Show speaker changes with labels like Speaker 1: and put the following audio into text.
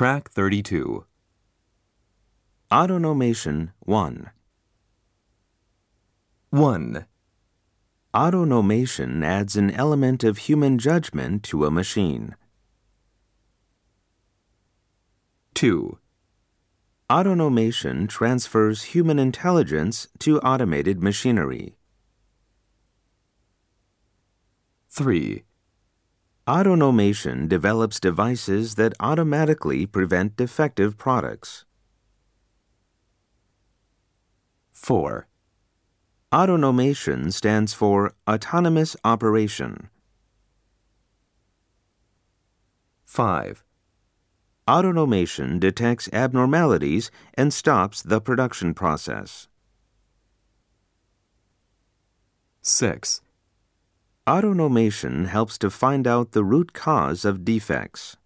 Speaker 1: Track 32.
Speaker 2: Autonomation 1.
Speaker 1: 1.
Speaker 2: Autonomation adds an element of human judgment to a machine.
Speaker 1: 2.
Speaker 2: Autonomation transfers human intelligence to automated machinery.
Speaker 1: 3.
Speaker 2: Autonomation develops devices that automatically prevent defective products.
Speaker 1: 4.
Speaker 2: Autonomation stands for Autonomous Operation.
Speaker 1: 5.
Speaker 2: Autonomation detects abnormalities and stops the production process.
Speaker 1: 6.
Speaker 2: Autonomation helps to find out the root cause of defects.